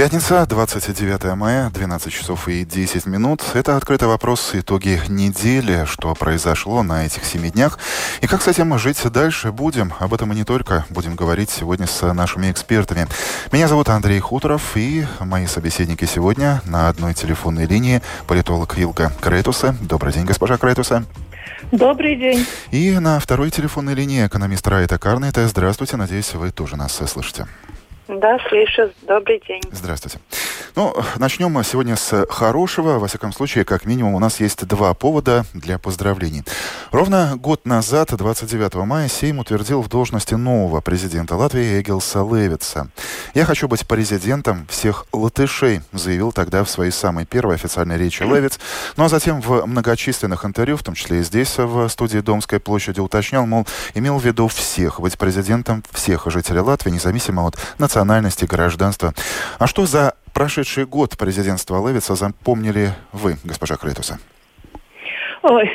Пятница, 29 мая, 12 часов и 10 минут. Это «Открытый вопрос. Итоги недели. Что произошло на этих семи днях? И как с этим жить дальше будем? Об этом и не только будем говорить сегодня с нашими экспертами. Меня зовут Андрей Хуторов, и мои собеседники сегодня на одной телефонной линии политолог Илга Кретуса. Добрый день, госпожа Кретуса. Добрый день. И на второй телефонной линии экономист Райта Карнета. Здравствуйте, надеюсь, вы тоже нас слышите. Да, слышу. Добрый день. Здравствуйте. Ну, начнем мы сегодня с хорошего. Во всяком случае, как минимум, у нас есть два повода для поздравлений. Ровно год назад, 29 мая, Сейм утвердил в должности нового президента Латвии Эгилса Левица. «Я хочу быть президентом всех латышей», заявил тогда в своей самой первой официальной речи Левиц. Ну а затем в многочисленных интервью, в том числе и здесь, в студии Домской площади, уточнял, мол, имел в виду всех, быть президентом всех жителей Латвии, независимо от национальности национальности, гражданства. А что за прошедший год президентства Левица запомнили вы, госпожа Кретуса? Ой,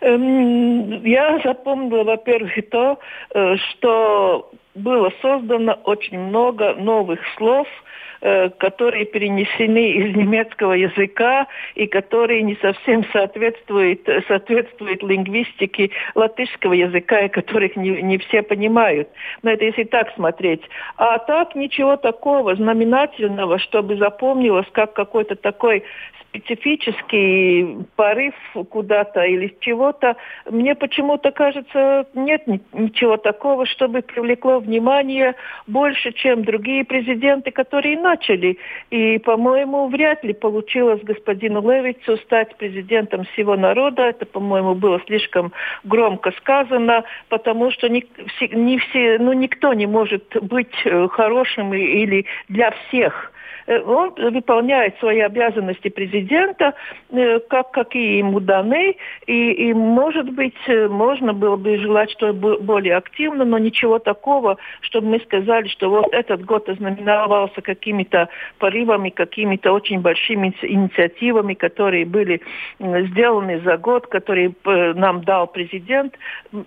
эм, я запомнила, во-первых, то, э, что было создано очень много новых слов – которые перенесены из немецкого языка и которые не совсем соответствуют, соответствуют лингвистике латышского языка, и которых не, не все понимают. Но это если так смотреть. А так ничего такого знаменательного, чтобы запомнилось как какой-то такой специфический порыв куда-то или чего-то, мне почему-то кажется, нет ничего такого, чтобы привлекло внимание больше, чем другие президенты, которые начали. И, по-моему, вряд ли получилось господину Левицу стать президентом всего народа. Это, по-моему, было слишком громко сказано, потому что не, не все, ну, никто не может быть э, хорошим или для всех. Э, он выполняет свои обязанности президента, э, как, какие ему даны, и, и, может быть, э, можно было бы желать, что более активно, но ничего такого, чтобы мы сказали, что вот этот год ознаменовался какими-то порывами, какими-то очень большими инициативами, которые были сделаны за год, которые нам дал президент.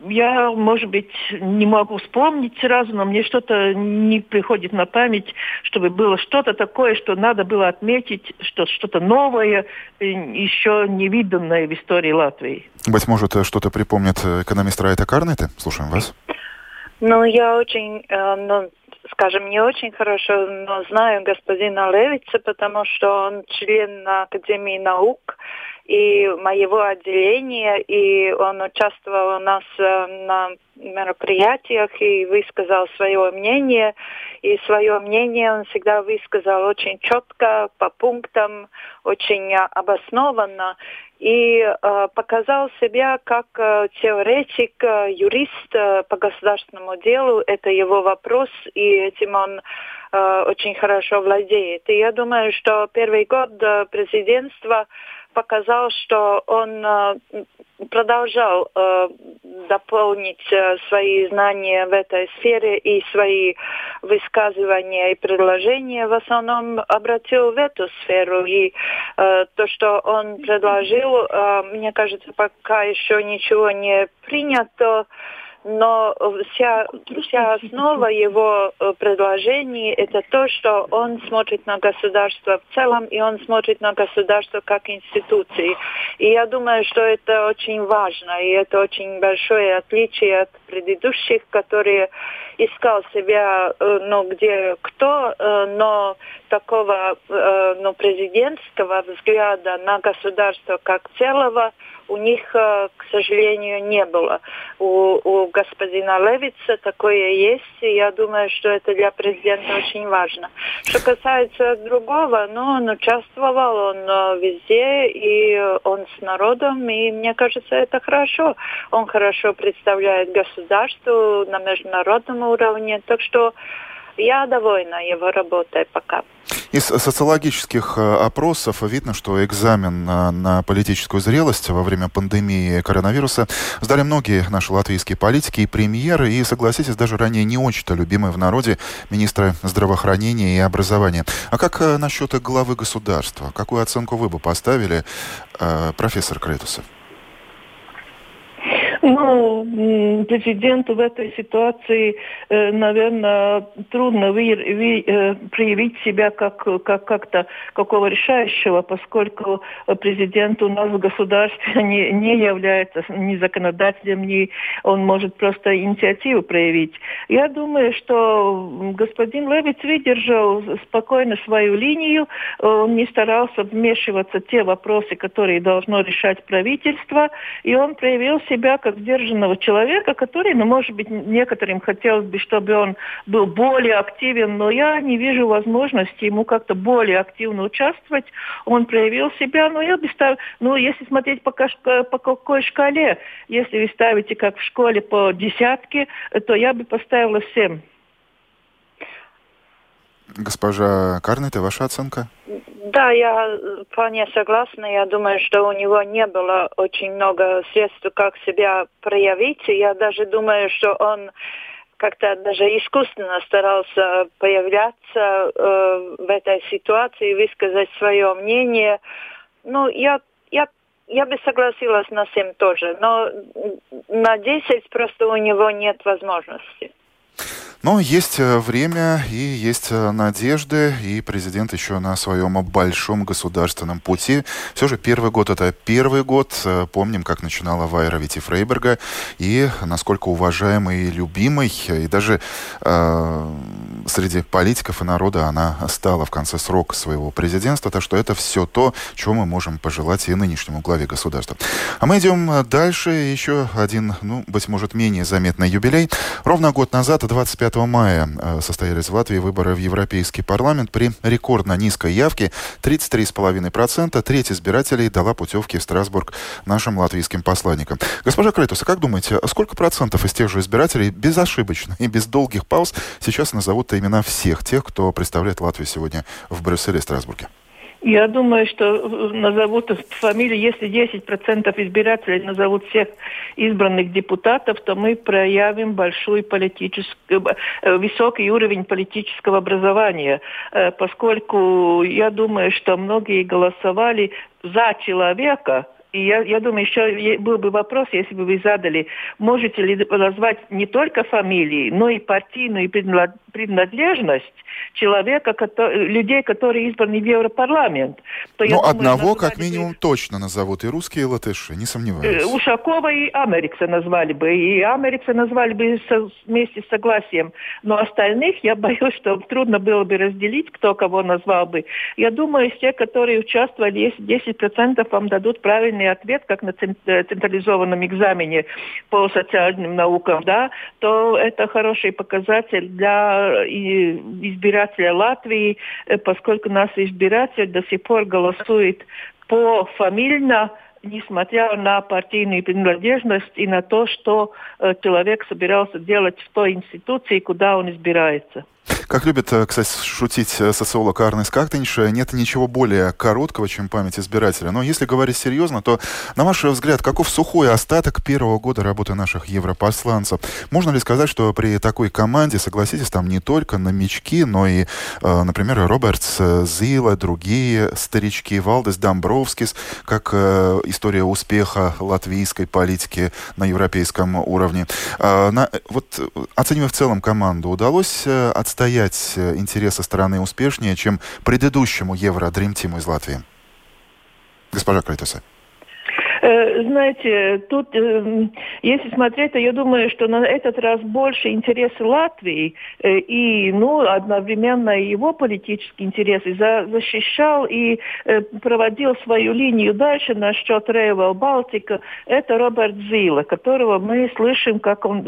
Я, может быть, не могу вспомнить сразу, но мне что-то не приходит на память, чтобы было что-то такое, такое, что надо было отметить, что что-то новое, э, еще не виданное в истории Латвии. Быть может, э, что-то припомнит э, экономист Райта Карнете? Слушаем вас. Ну, я очень, ну, скажем, не очень хорошо, но знаю господина Левица, потому что он член Академии наук и моего отделения, и он участвовал у нас на мероприятиях и высказал свое мнение. И свое мнение он всегда высказал очень четко, по пунктам, очень обоснованно. И э, показал себя как э, теоретик, э, юрист э, по государственному делу. Это его вопрос, и этим он э, очень хорошо владеет. И я думаю, что первый год э, президентства показал, что он э, продолжал э, дополнить свои знания в этой сфере и свои высказывания и предложения в основном обратил в эту сферу. И то, что он предложил, мне кажется, пока еще ничего не принято но вся, вся основа его э, предложений это то, что он смотрит на государство в целом, и он смотрит на государство как институции. И я думаю, что это очень важно, и это очень большое отличие от предыдущих, которые искал себя, э, ну, где кто, э, но такого, ну, президентского взгляда на государство как целого у них, к сожалению, не было. У, у господина Левица такое есть, и я думаю, что это для президента очень важно. Что касается другого, ну, он участвовал, он э, везде, и он с народом, и мне кажется, это хорошо. Он хорошо представляет государство на международном уровне, так что я довольна его работой пока. Из социологических э, опросов видно, что экзамен на, на политическую зрелость во время пандемии коронавируса сдали многие наши латвийские политики и премьеры, и, согласитесь, даже ранее не очень-то любимые в народе министра здравоохранения и образования. А как э, насчет главы государства? Какую оценку вы бы поставили, э, профессор Кретусов? Ну, президенту в этой ситуации, э, наверное, трудно ви, ви, э, проявить себя как, как как-то какого решающего, поскольку президент у нас в государстве не, не является ни законодателем, ни он может просто инициативу проявить. Я думаю, что господин Левиц выдержал спокойно свою линию, он не старался вмешиваться в те вопросы, которые должно решать правительство, и он проявил себя как сдержанного человека, который, ну, может быть, некоторым хотелось бы, чтобы он был более активен, но я не вижу возможности ему как-то более активно участвовать. Он проявил себя, но я бы ставил, ну, если смотреть по, по какой шкале, если вы ставите как в школе по десятке, то я бы поставила семь. Госпожа Карнет, ваша оценка? Да, я вполне согласна. Я думаю, что у него не было очень много средств, как себя проявить. Я даже думаю, что он как-то даже искусственно старался появляться э, в этой ситуации, высказать свое мнение. Ну, я, я, я бы согласилась на 7 тоже, но на 10 просто у него нет возможности. Но есть э, время и есть э, надежды, и президент еще на своем большом государственном пути. Все же первый год это первый год. Э, помним, как начинала Вайра Вити Фрейберга, и насколько уважаемый и любимый, и даже э, среди политиков и народа она стала в конце срока своего президентства. Так что это все то, чего мы можем пожелать и нынешнему главе государства. А мы идем дальше. Еще один, ну, быть может, менее заметный юбилей. Ровно год назад, 25 5 мая э, состоялись в Латвии выборы в Европейский парламент при рекордно низкой явке 33,5%. Треть избирателей дала путевки в Страсбург нашим латвийским посланникам. Госпожа Крейтус, а как думаете, сколько процентов из тех же избирателей безошибочно и без долгих пауз сейчас назовут имена всех тех, кто представляет Латвию сегодня в Брюсселе и Страсбурге? Я думаю, что э, назовут фамилии, если 10% избирателей назовут всех избранных депутатов, то мы проявим большой политический, э, э, высокий уровень политического образования, поскольку я думаю, что многие голосовали за человека, и я, я думаю, еще был бы вопрос, если бы вы задали, можете ли назвать не только фамилии, но и партийную принадлежность человека, который, людей, которые избраны в Европарламент. То, ну, одного как минимум бы... точно назовут, и русские, и латыши, не сомневаюсь. Э, Ушакова и Америкса назвали бы, и Америкса назвали бы со, вместе с согласием. Но остальных, я боюсь, что трудно было бы разделить, кто кого назвал бы. Я думаю, тех, которые участвовали, если 10% вам дадут правильный правильный ответ, как на э, централизованном экзамене по социальным наукам, да, то это хороший показатель для избирателя Латвии, э, поскольку наш избиратель до сих пор голосует по фамильно, несмотря на партийную принадлежность и на то, что э, человек собирался делать в той институции, куда он избирается. Как любит, э, кстати, шутить э, социолог Арнес Кактенш, нет ничего более короткого, чем память избирателя. Но если говорить серьезно, то, на ваш взгляд, каков сухой остаток первого года работы наших европосланцев? Можно ли сказать, что при такой команде, согласитесь, там не только новички, но и, э, например, Робертс Зила, другие старички, Валдес Домбровскис, как история успеха латвийской политики на европейском уровне. вот оценивая в целом команду, удалось отстоять отстоять э, интересы страны успешнее, чем предыдущему Евро Dream Team из Латвии? Госпожа Крайтеса. Э, знаете, тут, э, если смотреть, то я думаю, что на этот раз больше интересы Латвии э, и, ну, одновременно его политические интересы защищал и проводил свою линию дальше насчет Рейвел Балтика. Это Роберт Зила, которого мы слышим, как он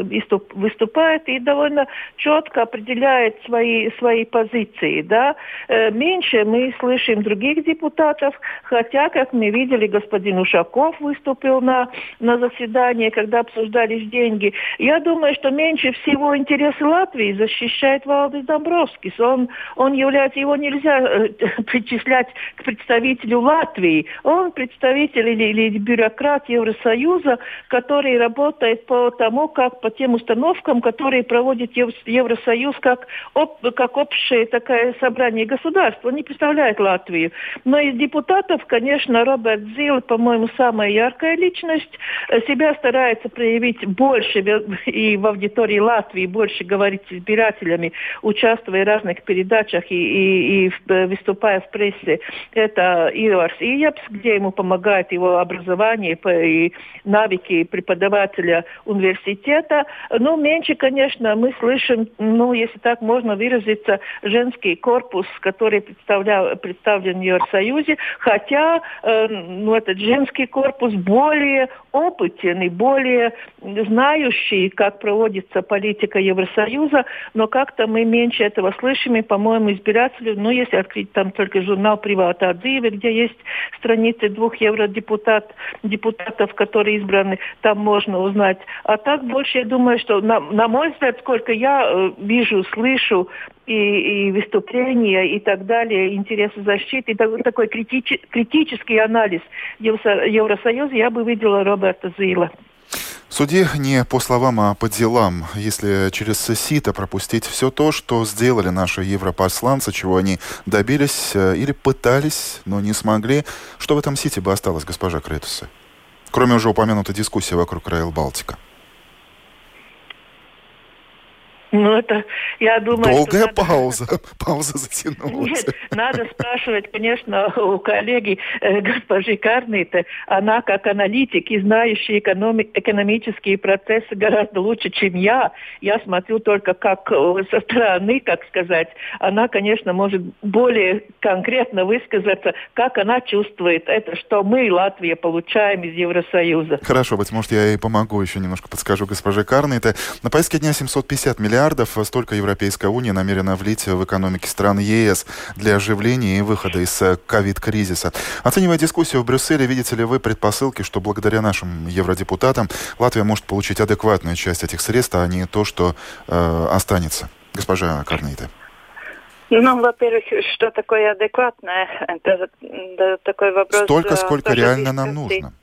выступает и довольно четко определяет свои, свои позиции. Да? Меньше мы слышим других депутатов, хотя, как мы видели, господин Ушаков выступил на, на заседании, когда обсуждались деньги. Я думаю, что меньше всего интересы Латвии защищает Валдис Домбровскис. Он, он является, его нельзя э, причислять к представителю Латвии. Он представитель или, или бюрократ Евросоюза, который работает по тому, как по тем установкам, которые проводит Евросоюз как, об, как общее такое собрание государств. Он не представляет Латвию. Но из депутатов, конечно, Роберт Зил, по-моему, самая яркая личность, э, себя старается проявить больше и в аудитории Латвии, больше говорить с избирателями, участвуя в разных передачах и, и, и э, выступая в прессе. Это Иварс Иепс, где ему помогает его образование и навыки преподавателя университета. Ну, меньше, конечно, мы слышим, ну, если так можно выразиться, женский корпус, который представлен в Евросоюзе, хотя э, ну, этот женский корпус более опытен и более знающий, как проводится политика Евросоюза, но как-то мы меньше этого слышим, и, по-моему, избиратели, ну, если открыть там только журнал «Привата отзывы», где есть страницы двух евродепутат, депутатов, которые избраны, там можно узнать. А так больше, я думаю, что, на, на мой взгляд, сколько я э, вижу, слышу и, и выступления и так далее, интересы защиты, и такой критич, критический анализ Евросоюза, я бы видела Роберта Зила. Суди не по словам, а по делам. Если через сито пропустить все то, что сделали наши европосланцы, чего они добились э, или пытались, но не смогли, что в этом сите бы осталось, госпожа Кретуса? Кроме уже упомянутой дискуссии вокруг Райл Балтика. Ну, это, я думаю... Долгая надо... пауза. Пауза затянулась. Нет, надо спрашивать, конечно, у коллеги э, госпожи Карниты. Она, как аналитик и знающий экономи- экономические процессы гораздо лучше, чем я. Я смотрю только как э, со стороны, как сказать. Она, конечно, может более конкретно высказаться, как она чувствует это, что мы, Латвия, получаем из Евросоюза. Хорошо, быть может, я и помогу еще немножко подскажу госпоже Карниты. На повестке дня 750 миллиардов миллиардов столько Европейская Уния намерена влить в экономики стран ЕС для оживления и выхода из э, ковид-кризиса. Оценивая дискуссию в Брюсселе, видите ли вы предпосылки, что благодаря нашим евродепутатам Латвия может получить адекватную часть этих средств, а не то, что э, останется? Госпожа Карнейте. Ну, во-первых, что такое адекватное? Это, это такой вопрос. Столько, э, сколько реально нам нужно.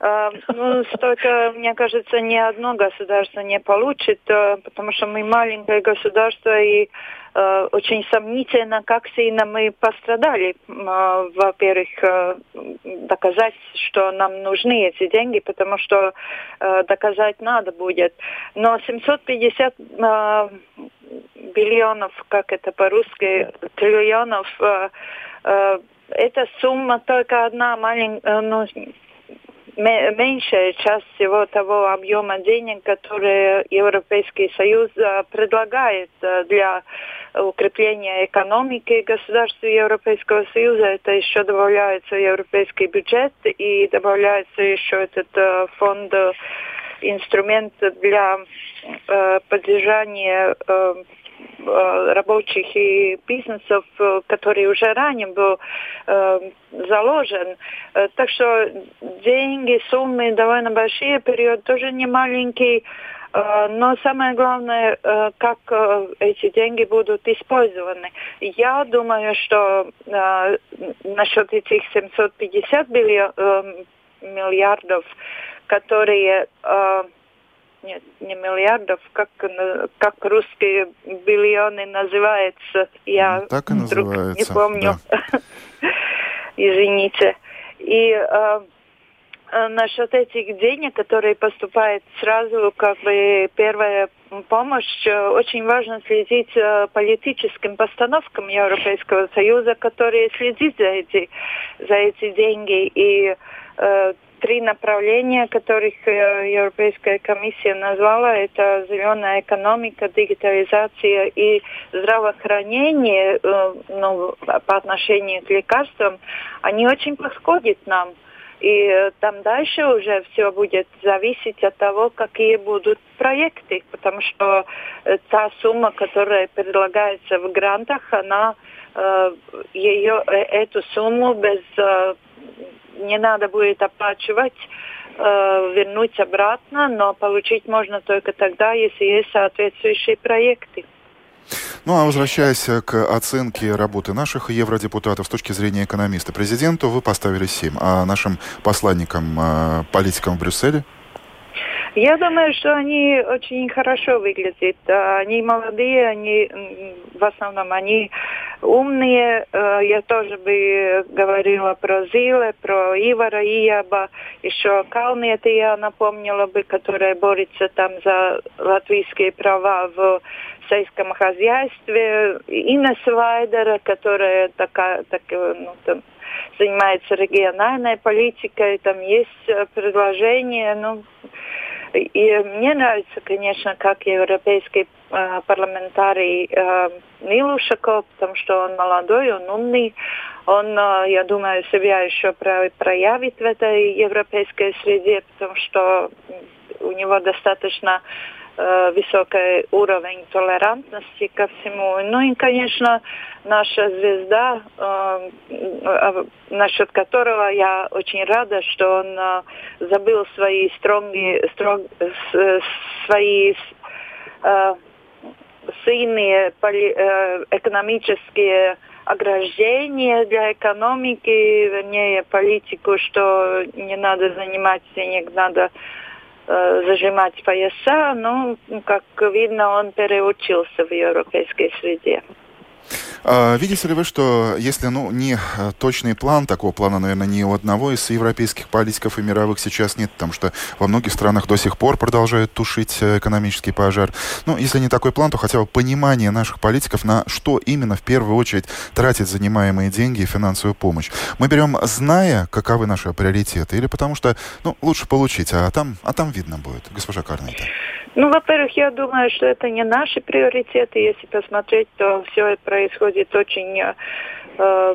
А, ну, столько, мне кажется, ни одно государство не получит, э, потому что мы маленькое государство и э, очень сомнительно, как сильно мы пострадали. Э, во-первых, доказать, что нам нужны эти деньги, потому что доказать надо будет. Но 750 биллионов, как это по-русски, триллионов, это сумма только одна маленькая, ну, меньшая часть всего того объема денег, который Европейский Союз э, предлагает э, для укрепления экономики государств Европейского Союза. Это еще добавляется европейский бюджет и добавляется еще этот э, фонд инструмент для поддержания Э, рабочих и бизнесов, э, который уже ранее был э, заложен. Так что деньги, суммы довольно большие, период тоже не маленький. Но самое главное, как эти деньги будут использованы. Я думаю, что насчет этих 750 миллиардов, которые нет, не миллиардов, как, как русские биллионы называются. Я так и называется, не помню. Да. Извините. И э, насчет этих денег, которые поступают сразу, как бы первая помощь, очень важно следить за политическим постановкам Европейского Союза, которые следят за эти, за эти деньги. И э, три направления, которых э, Европейская комиссия назвала, это зеленая экономика, дигитализация и здравоохранение э, ну, по отношению к лекарствам, они очень подходят нам. И э, там дальше уже все будет зависеть от того, какие будут проекты, потому что та сумма, которая предлагается в грантах, она ее, эту сумму без не надо будет оплачивать, э, вернуть обратно, но получить можно только тогда, если есть соответствующие проекты. Ну а возвращаясь к оценке работы наших евродепутатов с точки зрения экономиста, президенту вы поставили 7, а нашим посланникам, э, политикам в Брюсселе? Я думаю, что они очень хорошо выглядят. Они молодые, они в основном они умные. Э, я тоже бы говорила про Зиле, про Ивара Ияба, еще Калнета я напомнила бы, которая борется там за латвийские права в сельском хозяйстве. Инес Вайдера, которая такая, так, ну, там, занимается региональной политикой, там есть э, предложение, ну, и мне нравится, конечно, как европейский э, парламентарий э, Нил потому что он молодой, он умный, он, э, я думаю, себя еще проявит в этой европейской среде, потому что у него достаточно Э, высокий уровень толерантности ко всему. Ну и, конечно, наша звезда, э, э, насчет которого я очень рада, что он забыл свои стронгие, строг, свои сильные экономические ограждения для экономики, вернее, политику, что не надо занимать денег, надо Э, зажимать пояса, но, как видно, он переучился в европейской среде. А, видите ли вы, что если ну, не э, точный план, такого плана, наверное, ни у одного из европейских политиков и мировых сейчас нет, потому что во многих странах до сих пор продолжают тушить э, экономический пожар. Ну, если не такой план, то хотя бы понимание наших политиков, на что именно в первую очередь тратить занимаемые деньги и финансовую помощь. Мы берем, зная, каковы наши приоритеты, или потому что ну, лучше получить, а там, а там видно будет, госпожа Карнейта. Ну, во-первых, я думаю, что это не наши приоритеты. Если посмотреть, то все происходит очень э,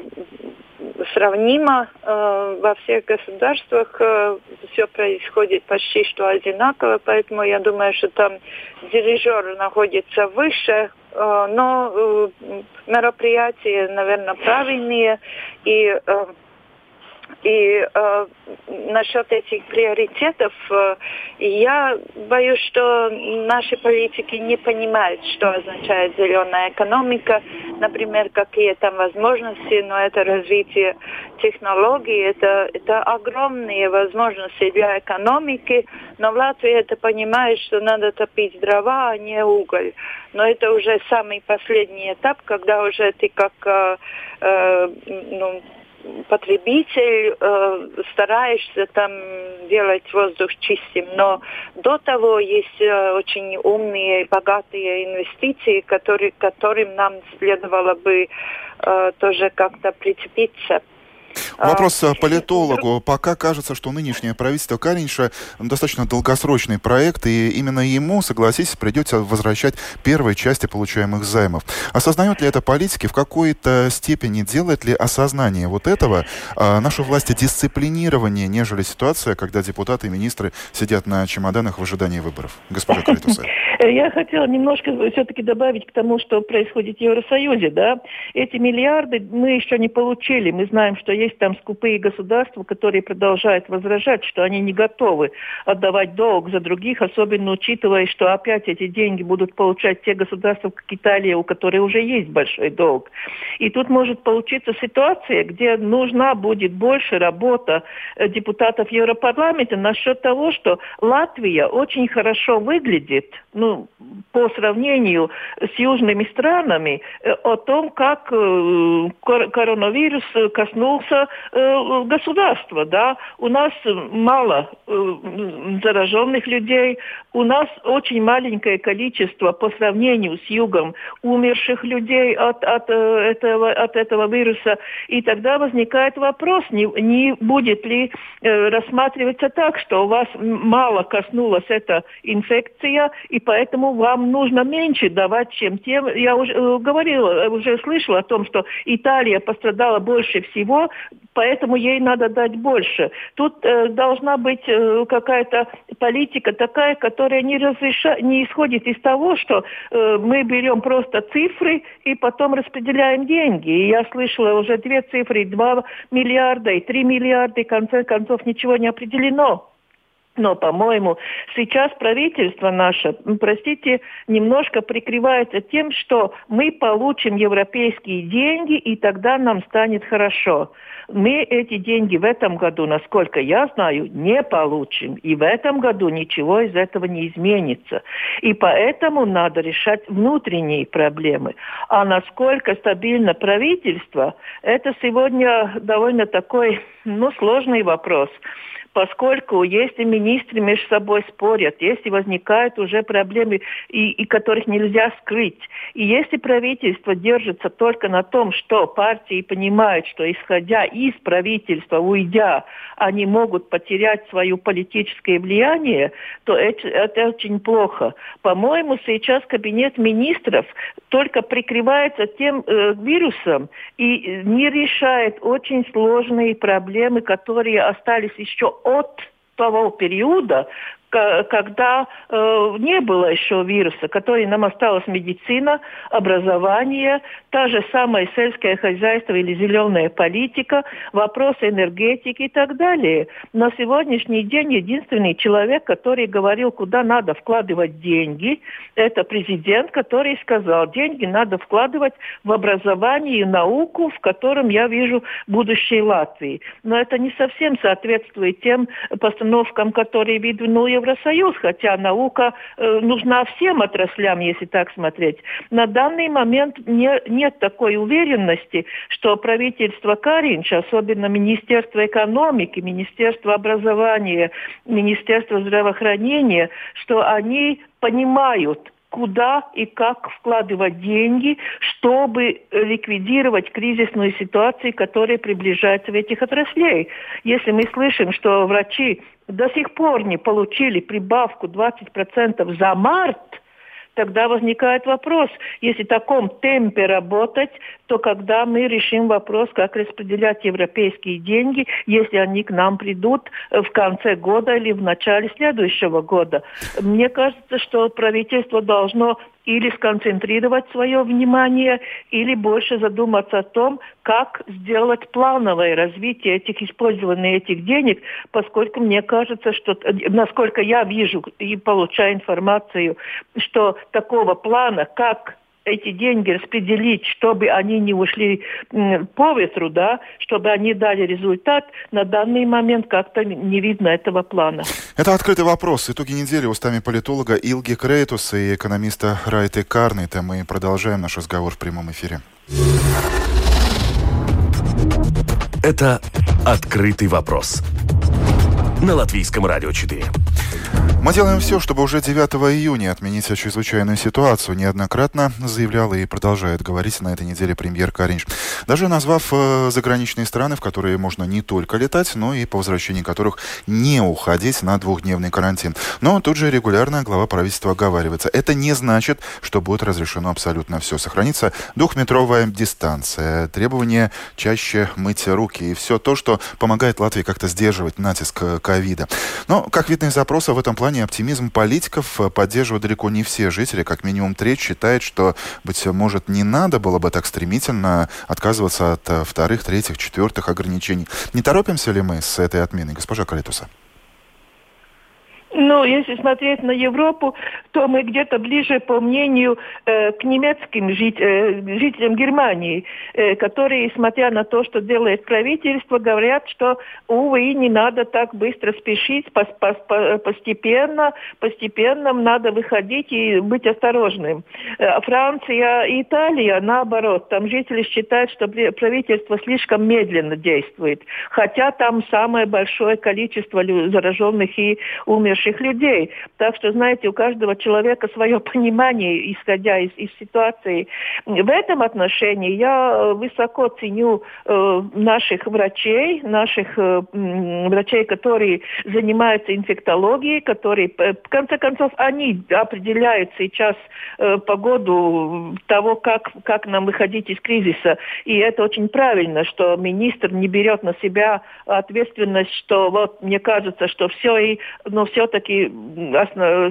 сравнимо э, во всех государствах. Э, все происходит почти что одинаково, поэтому я думаю, что там дирижер находится выше, э, но э, мероприятия, наверное, правильные и э, и э, насчет этих приоритетов, э, я боюсь, что наши политики не понимают, что означает зеленая экономика, например, какие там возможности, но это развитие технологий, это, это огромные возможности для экономики, но в Латвии это понимает, что надо топить дрова, а не уголь. Но это уже самый последний этап, когда уже ты как э, э, ну, потребитель, э, стараешься там делать воздух чистым, но до того есть э, очень умные, богатые инвестиции, которые, которым нам следовало бы э, тоже как-то прицепиться. А, Вопрос а, политологу. Пока кажется, что нынешнее правительство Каринша достаточно долгосрочный проект, и именно ему, согласитесь, придется возвращать первые части получаемых займов. Осознают ли это политики в какой-то степени? Делает ли осознание вот этого а, наши власти дисциплинирование, нежели ситуация, когда депутаты и министры сидят на чемоданах в ожидании выборов? Госпожа Критуса. Я хотела немножко все-таки добавить к тому, что происходит в Евросоюзе. Да? Эти миллиарды мы еще не получили. Мы знаем, что есть там скупые государства, которые продолжают возражать, что они не готовы отдавать долг за других, особенно учитывая, что опять эти деньги будут получать те государства, как Италия, у которой уже есть большой долг. И тут может получиться ситуация, где нужна будет больше работа э, депутатов Европарламента насчет того, что Латвия очень хорошо выглядит, ну, по сравнению с южными странами, э, о том, как э, коронавирус коснулся касается э, государства, да, у нас мало э, зараженных людей, у нас очень маленькое количество по сравнению с югом умерших людей от, от, э, этого, от этого вируса. И тогда возникает вопрос, не, не будет ли э, рассматриваться так, что у вас мало коснулась эта инфекция, и поэтому вам нужно меньше давать, чем тем. Я уже э, говорила, уже слышала о том, что Италия пострадала больше всего, поэтому ей надо дать больше. Тут э, должна быть э, какая-то политика такая, которая не, разреша... не исходит из того, что э, мы берем просто цифры и потом распределяем деньги. И я слышала уже две цифры, 2 миллиарда и 3 миллиарда, и в конце концов ничего не определено. Но, по-моему, сейчас правительство наше, простите, немножко прикрывается тем, что мы получим европейские деньги, и тогда нам станет хорошо. Мы эти деньги в этом году, насколько я знаю, не получим. И в этом году ничего из этого не изменится. И поэтому надо решать внутренние проблемы. А насколько стабильно правительство, это сегодня довольно такой, ну, сложный вопрос поскольку если министры между собой спорят, если возникают уже проблемы, и, и которых нельзя скрыть, и если правительство держится только на том, что партии понимают, что исходя из правительства, уйдя, они могут потерять свое политическое влияние, то это, это очень плохо. По-моему, сейчас кабинет министров только прикрывается тем э, вирусом и не решает очень сложные проблемы, которые остались еще от того периода, когда э, не было еще вируса, который нам осталась медицина, образование, та же самая сельское хозяйство или зеленая политика, вопросы энергетики и так далее. На сегодняшний день единственный человек, который говорил, куда надо вкладывать деньги, это президент, который сказал, деньги надо вкладывать в образование и науку, в котором я вижу будущее Латвии. Но это не совсем соответствует тем постановкам, которые выдвинул Евросоюз, хотя наука э, нужна всем отраслям, если так смотреть. На данный момент не, нет такой уверенности, что правительство Каринча, особенно Министерство экономики, Министерство образования, Министерство здравоохранения, что они понимают, куда и как вкладывать деньги, чтобы ликвидировать кризисную ситуацию, которая приближается в этих отраслей. Если мы слышим, что врачи до сих пор не получили прибавку 20% за март, тогда возникает вопрос, если в таком темпе работать, то когда мы решим вопрос, как распределять европейские деньги, если они к нам придут в конце года или в начале следующего года. Мне кажется, что правительство должно или сконцентрировать свое внимание, или больше задуматься о том, как сделать плановое развитие этих использованных этих денег, поскольку мне кажется, что, насколько я вижу и получаю информацию, что такого плана, как эти деньги распределить, чтобы они не ушли по ветру, да, чтобы они дали результат, на данный момент как-то не видно этого плана. Это открытый вопрос. Итоги недели устами политолога Илги Крейтуса и экономиста Райты Карнейта. Мы продолжаем наш разговор в прямом эфире. Это «Открытый вопрос» на Латвийском радио 4. Мы делаем все, чтобы уже 9 июня отменить чрезвычайную ситуацию. Неоднократно заявлял и продолжает говорить на этой неделе премьер Каринч. Даже назвав э, заграничные страны, в которые можно не только летать, но и по возвращении которых не уходить на двухдневный карантин. Но тут же регулярно глава правительства оговаривается. Это не значит, что будет разрешено абсолютно все. Сохранится двухметровая дистанция, требование чаще мыть руки и все то, что помогает Латвии как-то сдерживать натиск э, ковида. Но, как видно из запроса, в этом плане плане оптимизм политиков э, поддерживают далеко не все жители. Как минимум треть считает, что, быть может, не надо было бы так стремительно отказываться от э, вторых, третьих, четвертых ограничений. Не торопимся ли мы с этой отменой, госпожа Калитуса? Ну, если смотреть на Европу, то мы где-то ближе, по мнению, э, к немецким жить, э, жителям Германии, э, которые, смотря на то, что делает правительство, говорят, что, увы, не надо так быстро спешить, пос, пос, постепенно, постепенно надо выходить и быть осторожным. Э, Франция и Италия, наоборот, там жители считают, что правительство слишком медленно действует, хотя там самое большое количество зараженных и умерших умерших людей. Так что, знаете, у каждого человека свое понимание, исходя из, из ситуации. В этом отношении я высоко ценю э, наших врачей, наших э, врачей, которые занимаются инфектологией, которые, э, в конце концов, они определяют сейчас э, погоду того, как, как нам выходить из кризиса. И это очень правильно, что министр не берет на себя ответственность, что вот мне кажется, что все и, но все-таки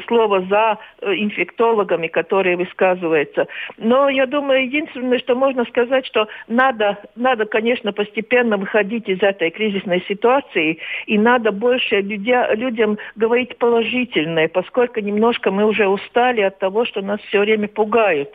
слово за э, инфектологами, которые высказываются. Но я думаю, единственное, что можно сказать, что надо, надо, конечно, постепенно выходить из этой кризисной ситуации, и надо больше людя, людям говорить положительное, поскольку немножко мы уже устали от того, что нас все время пугают.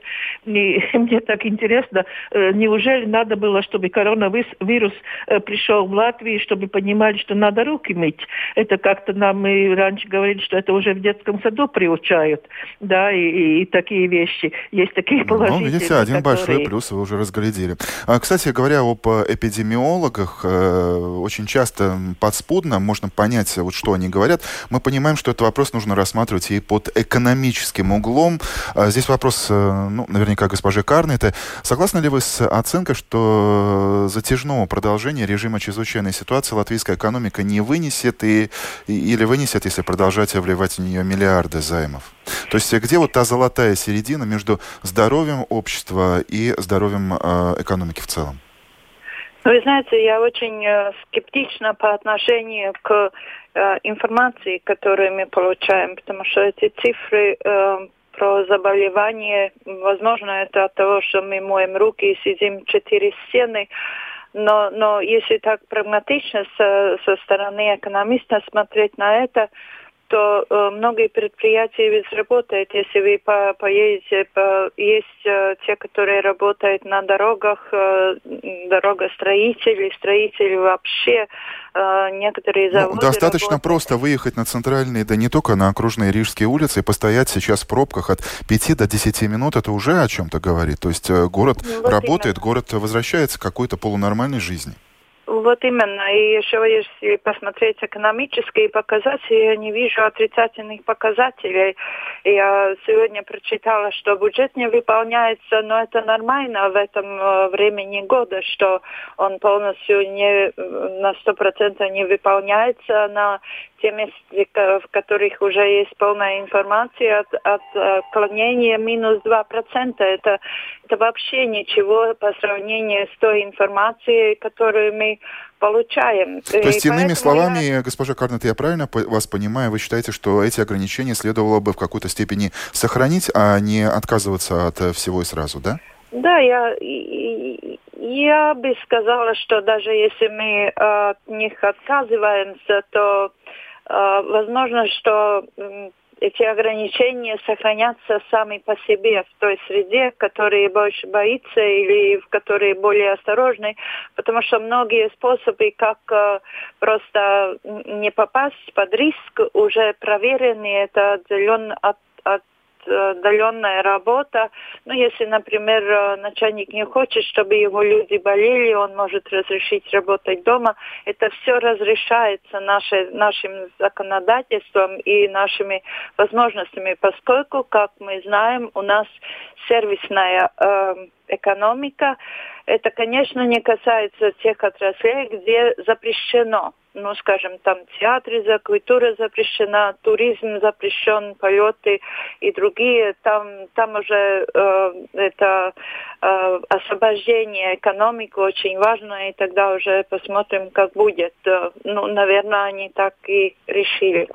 И мне так интересно, э, неужели надо было, чтобы коронавирус э, пришел в Латвию, чтобы понимали, что надо руки мыть? Это как-то нам и раньше говорили, что это уже в детском саду приучают, да, и, и, и такие вещи. Есть такие положительные. Ну, видите, один которые... большой плюс вы уже разглядели. А, кстати говоря, об эпидемиологах, э, очень часто подспудно можно понять, вот что они говорят. Мы понимаем, что этот вопрос нужно рассматривать и под экономическим углом. А здесь вопрос, э, ну, наверняка, госпоже Карнете. Согласны ли вы с оценкой, что затяжного продолжения режима чрезвычайной ситуации латвийская экономика не вынесет и, или вынесет, если продолжать вливать в нее миллиарды займов? То есть где вот та золотая середина между здоровьем общества и здоровьем э, экономики в целом? Вы знаете, я очень э, скептична по отношению к э, информации, которую мы получаем, потому что эти цифры э, про заболевание, возможно, это от того, что мы моем руки и сидим четыре стены, но, но если так прагматично со, со стороны экономиста смотреть на это, то э, многие предприятия ведь работают. Если вы по, поедете, по, есть э, те, которые работают на дорогах, э, дорогостроители, строители вообще, э, некоторые ну, заводы ну, Достаточно работают. просто выехать на центральные, да не только на окружные рижские улицы, и постоять сейчас в пробках от 5 до 10 минут, это уже о чем-то говорит. То есть э, город ну, вот работает, именно. город возвращается к какой-то полунормальной жизни. Вот именно. И еще если посмотреть экономические показатели, я не вижу отрицательных показателей. Я сегодня прочитала, что бюджет не выполняется, но это нормально в этом э, времени года, что он полностью не на сто процентов не выполняется на те места, в которых уже есть полная информация от, от отклонения минус 2%. Это, это вообще ничего по сравнению с той информацией, которую мы получаем. То есть, и иными словами, я... госпожа Карнет, я правильно вас понимаю, вы считаете, что эти ограничения следовало бы в какой-то степени сохранить, а не отказываться от всего и сразу, да? Да, я, я бы сказала, что даже если мы от них отказываемся, то э, возможно, что эти ограничения сохранятся сами по себе в той среде, в которой больше боится или в которой более осторожны, потому что многие способы, как э, просто не попасть под риск, уже проверены, это отделен от, от удаленная работа. Ну, если, например, э, начальник не хочет, чтобы его люди болели, он может разрешить работать дома. Это все разрешается наше, нашим законодательством и нашими возможностями, поскольку, как мы знаем, у нас сервисная э, экономика. Это, конечно, не касается тех отраслей, где запрещено ну, скажем, там театры, за культура запрещена, туризм запрещен, полеты и другие, там, там уже э, это э, освобождение экономики очень важно, и тогда уже посмотрим, как будет. Э, ну, наверное, они так и решили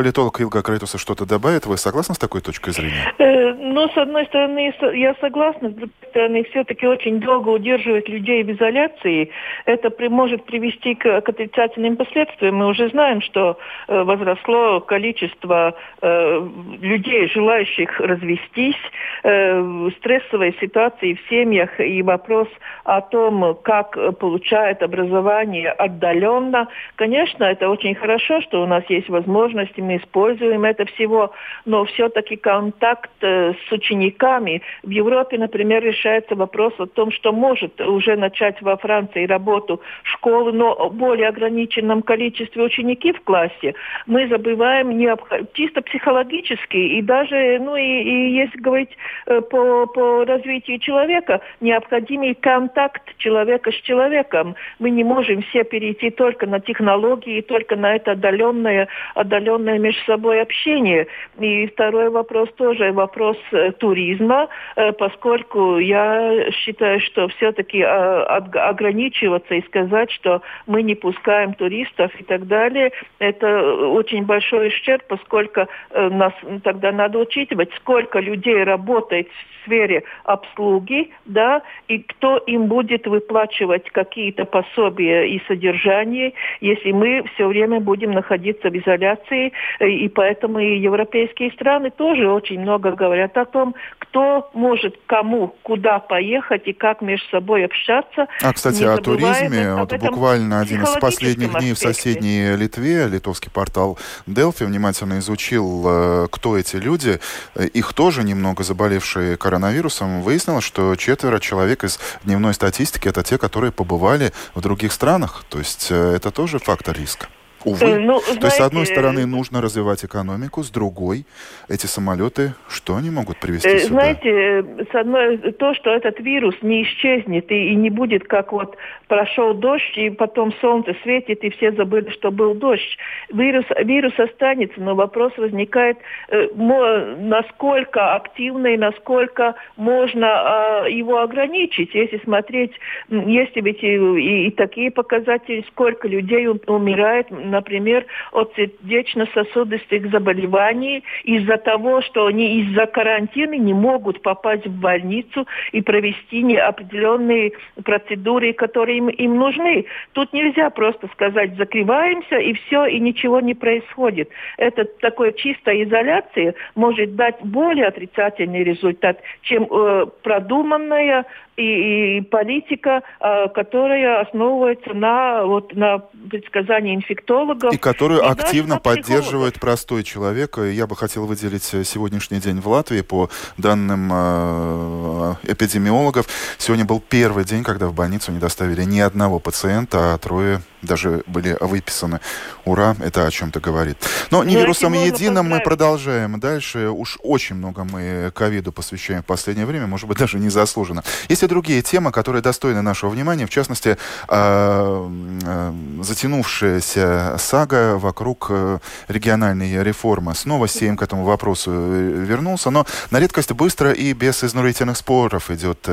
политолог Илга Крайтуса что-то добавит? Вы согласны с такой точкой зрения? Э, ну, с одной стороны, я согласна, с другой стороны, все-таки очень долго удерживать людей в изоляции. Это при, может привести к, к отрицательным последствиям. Мы уже знаем, что э, возросло количество э, людей, желающих развестись, э, стрессовой ситуации в семьях и вопрос о том, как получают образование отдаленно. Конечно, это очень хорошо, что у нас есть возможности мы используем это всего, но все-таки контакт э, с учениками. В Европе, например, решается вопрос о том, что может уже начать во Франции работу школы, но более ограниченном количестве учеников в классе. Мы забываем необх... чисто психологически и даже, ну и, и если говорить э, по, по развитию человека, необходимый контакт человека с человеком. Мы не можем все перейти только на технологии, только на это отдаленное, отдаленное между собой общение. И второй вопрос тоже вопрос э, туризма, э, поскольку я считаю, что все-таки ограничиваться и сказать, что мы не пускаем туристов и так далее, это очень большой ущерб, поскольку нас тогда надо учитывать, сколько людей работает в сфере обслуги, да, и кто им будет выплачивать какие-то пособия и содержание, если мы все время будем находиться в изоляции, и поэтому и европейские страны тоже очень много говорят о том, кто может кому куда поехать и как между собой общаться. А, кстати, о туризме. Вот буквально один из последних дней в соседней Литве, литовский портал Delphi внимательно изучил, э, кто эти люди. Э, их тоже немного заболевшие коронавирусом. Выяснилось, что четверо человек из дневной статистики это те, которые побывали в других странах. То есть э, это тоже фактор риска. Увы. Э, ну, знаете, То есть, с одной стороны, нужно развивать экономику, с другой, эти самолеты, что они могут привести э, сюда? Знаете, с одной, то, что этот вирус не исчезнет и, и не будет, как вот прошел дождь, и потом солнце светит, и все забыли, что был дождь. Вирус, вирус останется, но вопрос возникает, э, насколько активно и насколько можно э, его ограничить. Если смотреть, если ведь и, и, и такие показатели, сколько людей умирает, например, от сердечно-сосудистых заболеваний из-за того, что они из-за карантина не могут попасть в больницу и провести определенные процедуры, которые им, им нужны. Тут нельзя просто сказать закрываемся и все, и ничего не происходит. Это такой чистая изоляция может дать более отрицательный результат, чем э, продуманная и, и политика, э, которая основывается на, вот, на предсказании инфектологов. И которую и активно поддерживает простой человек. Я бы хотел выделить сегодняшний день в Латвии по данным э, эпидемиологов. Сегодня был первый день, когда в больницу не доставили ни одного пациента, а трое даже были выписаны. Ура, это о чем-то говорит. Но не вирусом единым мы продолжаем дальше. Уж очень много мы ковиду посвящаем в последнее время, может быть, даже незаслуженно. Есть и другие темы, которые достойны нашего внимания, в частности, э, э, затянувшаяся сага вокруг э, региональной реформы. Снова Сейм к этому вопросу вернулся, но на редкость быстро и без изнурительных споров идет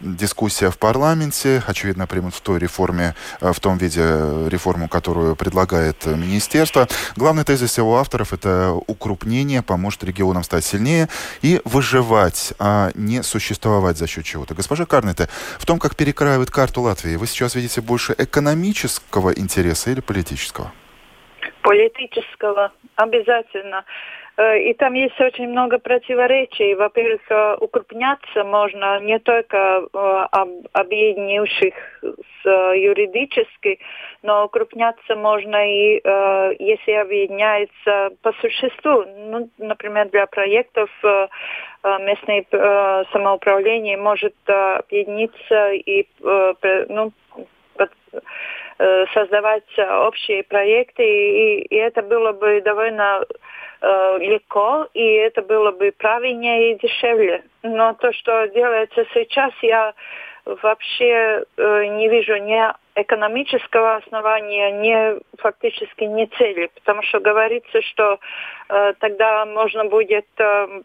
дискуссия в парламенте. Очевидно, примут в той реформе, в том виде, реформу, которую предлагает министерство. Главный тезис его авторов – это укрупнение поможет регионам стать сильнее и выживать, а не существовать за счет чего-то. Госпожа Карнете, в том, как перекраивает карту Латвии, вы сейчас видите больше экономического интереса или политического? Политического, обязательно. Э, и там есть очень много противоречий. Во-первых, э, укрупняться можно не только э, объединивших юридически, но укрупняться можно и если объединяется по существу. Ну, например, для проектов местное самоуправление может объединиться и ну, создавать общие проекты, и, и это было бы довольно э, легко, и это было бы правильнее и дешевле. Но то, что делается сейчас, я вообще э, не вижу ни экономического основания, ни фактически ни цели, потому что говорится, что э, тогда можно будет э,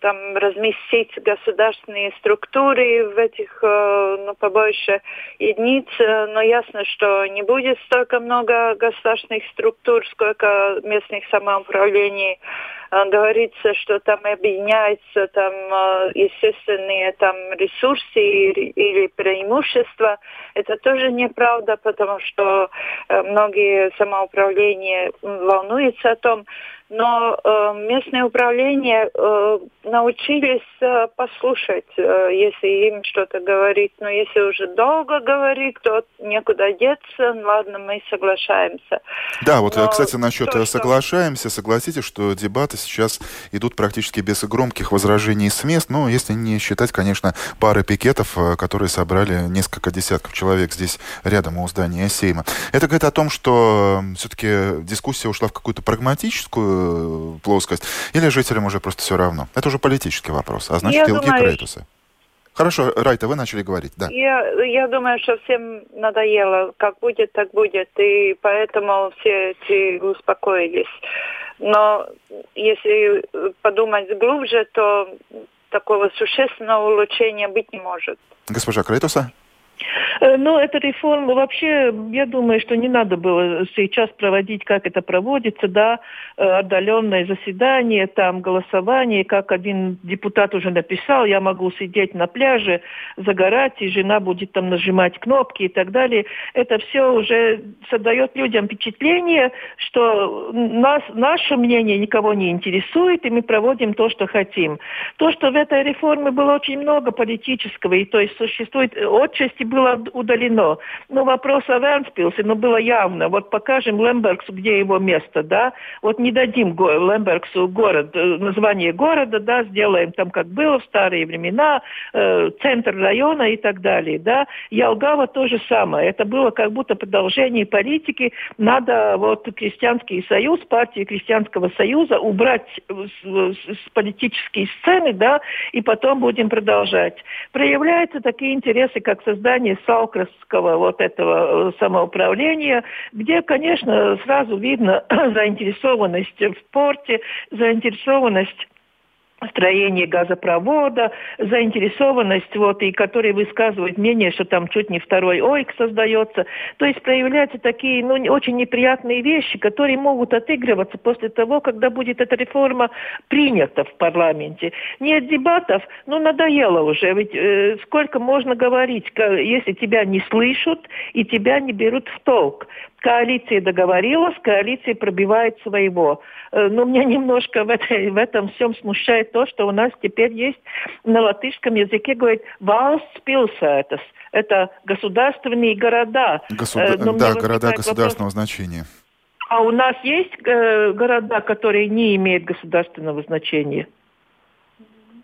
там разместить государственные структуры в этих, э, ну, побольше единиц, но ясно, что не будет столько много государственных структур, сколько местных самоуправлений. Говорится, что там объединяются там э, естественные там ресурсы или преимущества. Это тоже неправда, потому что многие самоуправления волнуются о том, но э, местные управления э, научились э, послушать, э, если им что-то говорить. Но если уже долго говорит, то некуда деться. Ладно, мы соглашаемся. Да, вот, но кстати, насчет то, соглашаемся. Согласитесь, что дебаты сейчас идут практически без громких возражений с мест. Но если не считать, конечно, пары пикетов, э, которые собрали несколько десятков человек здесь рядом у здания Сейма. Это говорит о том, что э, все-таки дискуссия ушла в какую-то прагматическую плоскость, или жителям уже просто все равно? Это уже политический вопрос, а значит, Я илки думаю, Крейтуса. Хорошо, Райта, вы начали говорить, да. Я, я думаю, что всем надоело. Как будет, так будет. И поэтому все эти успокоились. Но если подумать глубже, то такого существенного улучшения быть не может. Госпожа Крейтуса? Ну, эта реформа вообще, я думаю, что не надо было сейчас проводить, как это проводится, да, э, отдаленное заседание, там голосование, как один депутат уже написал, я могу сидеть на пляже, загорать, и жена будет там нажимать кнопки и так далее. Это все уже создает людям впечатление, что нас, наше мнение никого не интересует, и мы проводим то, что хотим. То, что в этой реформе было очень много политического, и то есть существует отчасти было удалено. Но вопрос о Венспилсе, ну, было явно. Вот покажем Лембергсу, где его место, да. Вот не дадим го Лембергсу город, э, название города, да, сделаем там, как было в старые времена, э, центр района и так далее, да. Ялгава то же самое. Это было как будто продолжение политики. Надо вот крестьянский союз, партию крестьянского союза убрать с, с политической сцены, да, и потом будем продолжать. Проявляются такие интересы, как создание создание Салкрасского вот этого э, самоуправления, где, конечно, сразу видно заинтересованность в порте, заинтересованность строение газопровода, заинтересованность, вот, и которые высказывают мнение, что там чуть не второй ОИК создается. То есть проявляются такие ну, очень неприятные вещи, которые могут отыгрываться после того, когда будет эта реформа принята в парламенте. Нет дебатов, ну надоело уже, ведь э, сколько можно говорить, если тебя не слышат и тебя не берут в толк. Коалиция договорилась, коалиция пробивает своего. Э, но меня немножко в, этой, в этом всем смущает то, что у нас теперь есть на латышском языке, говорит, valsts pilsētas. Это государственные города. Государ... Э, да, города государственного вопрос, значения. А у нас есть э, города, которые не имеют государственного значения?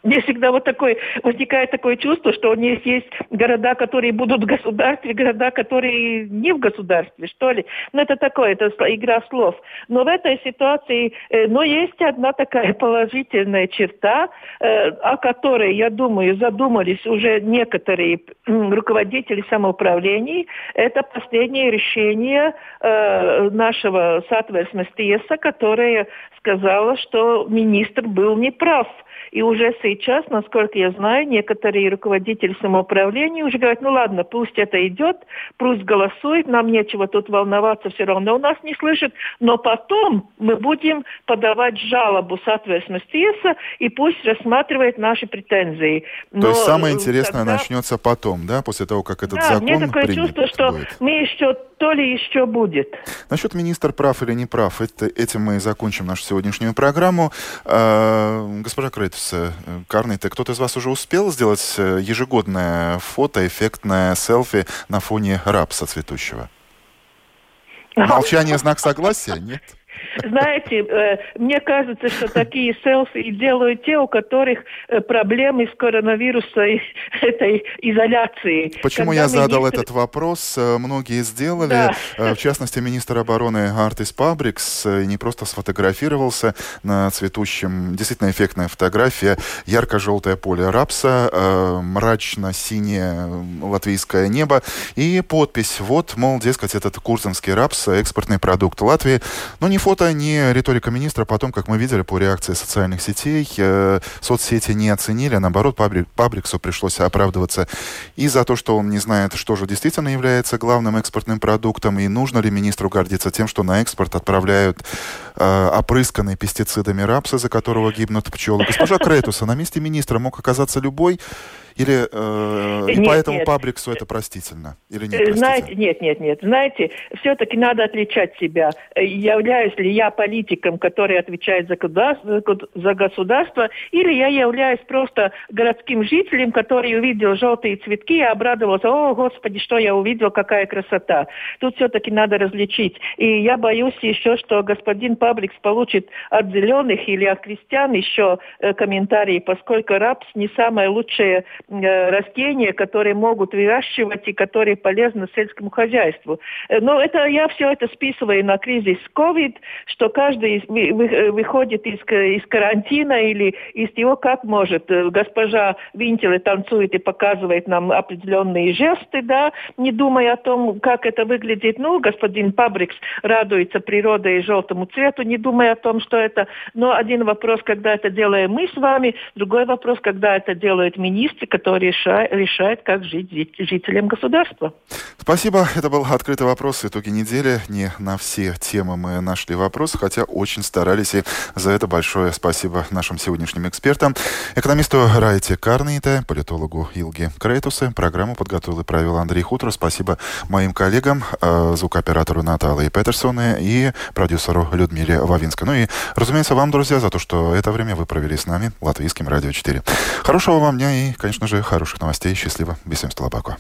Мне всегда вот такой, возникает такое чувство, что у них есть города, которые будут в государстве, города, которые не в государстве, что ли. Ну, это такое, это игра слов. Но в этой ситуации, э, но есть одна такая положительная черта, э, о которой, я думаю, задумались уже некоторые руководители самоуправлений. Это последнее решение э, нашего соответственности, которое сказало, что министр был неправ. И уже сейчас, насколько я знаю, некоторые руководители самоуправления уже говорят, ну ладно, пусть это идет, пусть голосует, нам нечего тут волноваться, все равно у нас не слышат, но потом мы будем подавать жалобу соответственно ТИСа, и пусть рассматривает наши претензии. Но То есть самое интересное тогда... начнется потом, да, после того, как этот да, закон мне такое принят чувство, что будет. мы еще то ли еще будет. Насчет министр прав или не прав, это, этим мы и закончим нашу сегодняшнюю программу. Э, госпожа Крейтус, э, Карнейте, кто-то из вас уже успел сделать э, ежегодное фото, эффектное селфи на фоне рапса цветущего? Молчание знак согласия? Нет? Знаете, э, мне кажется, что такие селфи делают те, у которых э, проблемы с коронавирусом, этой изоляцией. Почему Когда я задал министр... этот вопрос? Э, многие сделали. Да. В частности, министр обороны Артис Пабрикс не просто сфотографировался на цветущем, действительно эффектная фотография, ярко-желтое поле рапса, мрачно-синее латвийское небо и подпись. Вот, мол, дескать, этот курзанский рапс, экспортный продукт Латвии. Но не фото, не риторика министра. Потом, как мы видели по реакции социальных сетей, э, соцсети не оценили. А наоборот, Пабрик, Пабриксу пришлось оправдываться и за то, что он не знает, что же действительно является главным экспортным продуктом, и нужно ли министру гордиться тем, что на экспорт отправляют э, опрысканный пестицидами рапс, из-за которого гибнут пчелы. Госпожа Кретуса, на месте министра мог оказаться любой Или э, и нет, поэтому нет. Пабриксу это простительно? Или нет, простительно? Знаете, нет, нет, нет. Знаете, все-таки надо отличать себя. Являюсь ли я политиком, который отвечает за государство, за государство или я являюсь просто городским жителем, который увидел желтые цветки и обрадовался, о, Господи, что я увидел, какая красота. Тут все-таки надо различить. И я боюсь еще, что господин Пабликс получит от зеленых или от крестьян еще э, комментарии, поскольку рапс не самое лучшее э, растение, которое могут выращивать и которое полезно сельскому хозяйству. Э, но это я все это списываю на кризис COVID, что каждый выходит из, из карантина или из него как может. Госпожа Винтеле танцует и показывает нам определенные жесты, да, не думая о том, как это выглядит. Ну, господин Пабрикс радуется природе и желтому цвету, не думая о том, что это... Но один вопрос, когда это делаем мы с вами, другой вопрос, когда это делают министры, которые решают, решают как жить жителям государства. Спасибо. Это был открытый вопрос. Итоги недели. Не на все темы мы нашли вопросы, хотя очень старались. И за это большое спасибо нашим сегодняшним экспертам. Экономисту Райте Карните, политологу Илге Крейтусе. Программу подготовил и провел Андрей Хутро. Спасибо моим коллегам, э, звукооператору Наталье Петерсоне и продюсеру Людмиле Вавинской. Ну и, разумеется, вам, друзья, за то, что это время вы провели с нами, Латвийским радио 4. Хорошего вам дня и, конечно же, хороших новостей. Счастливо. Всем столбаку.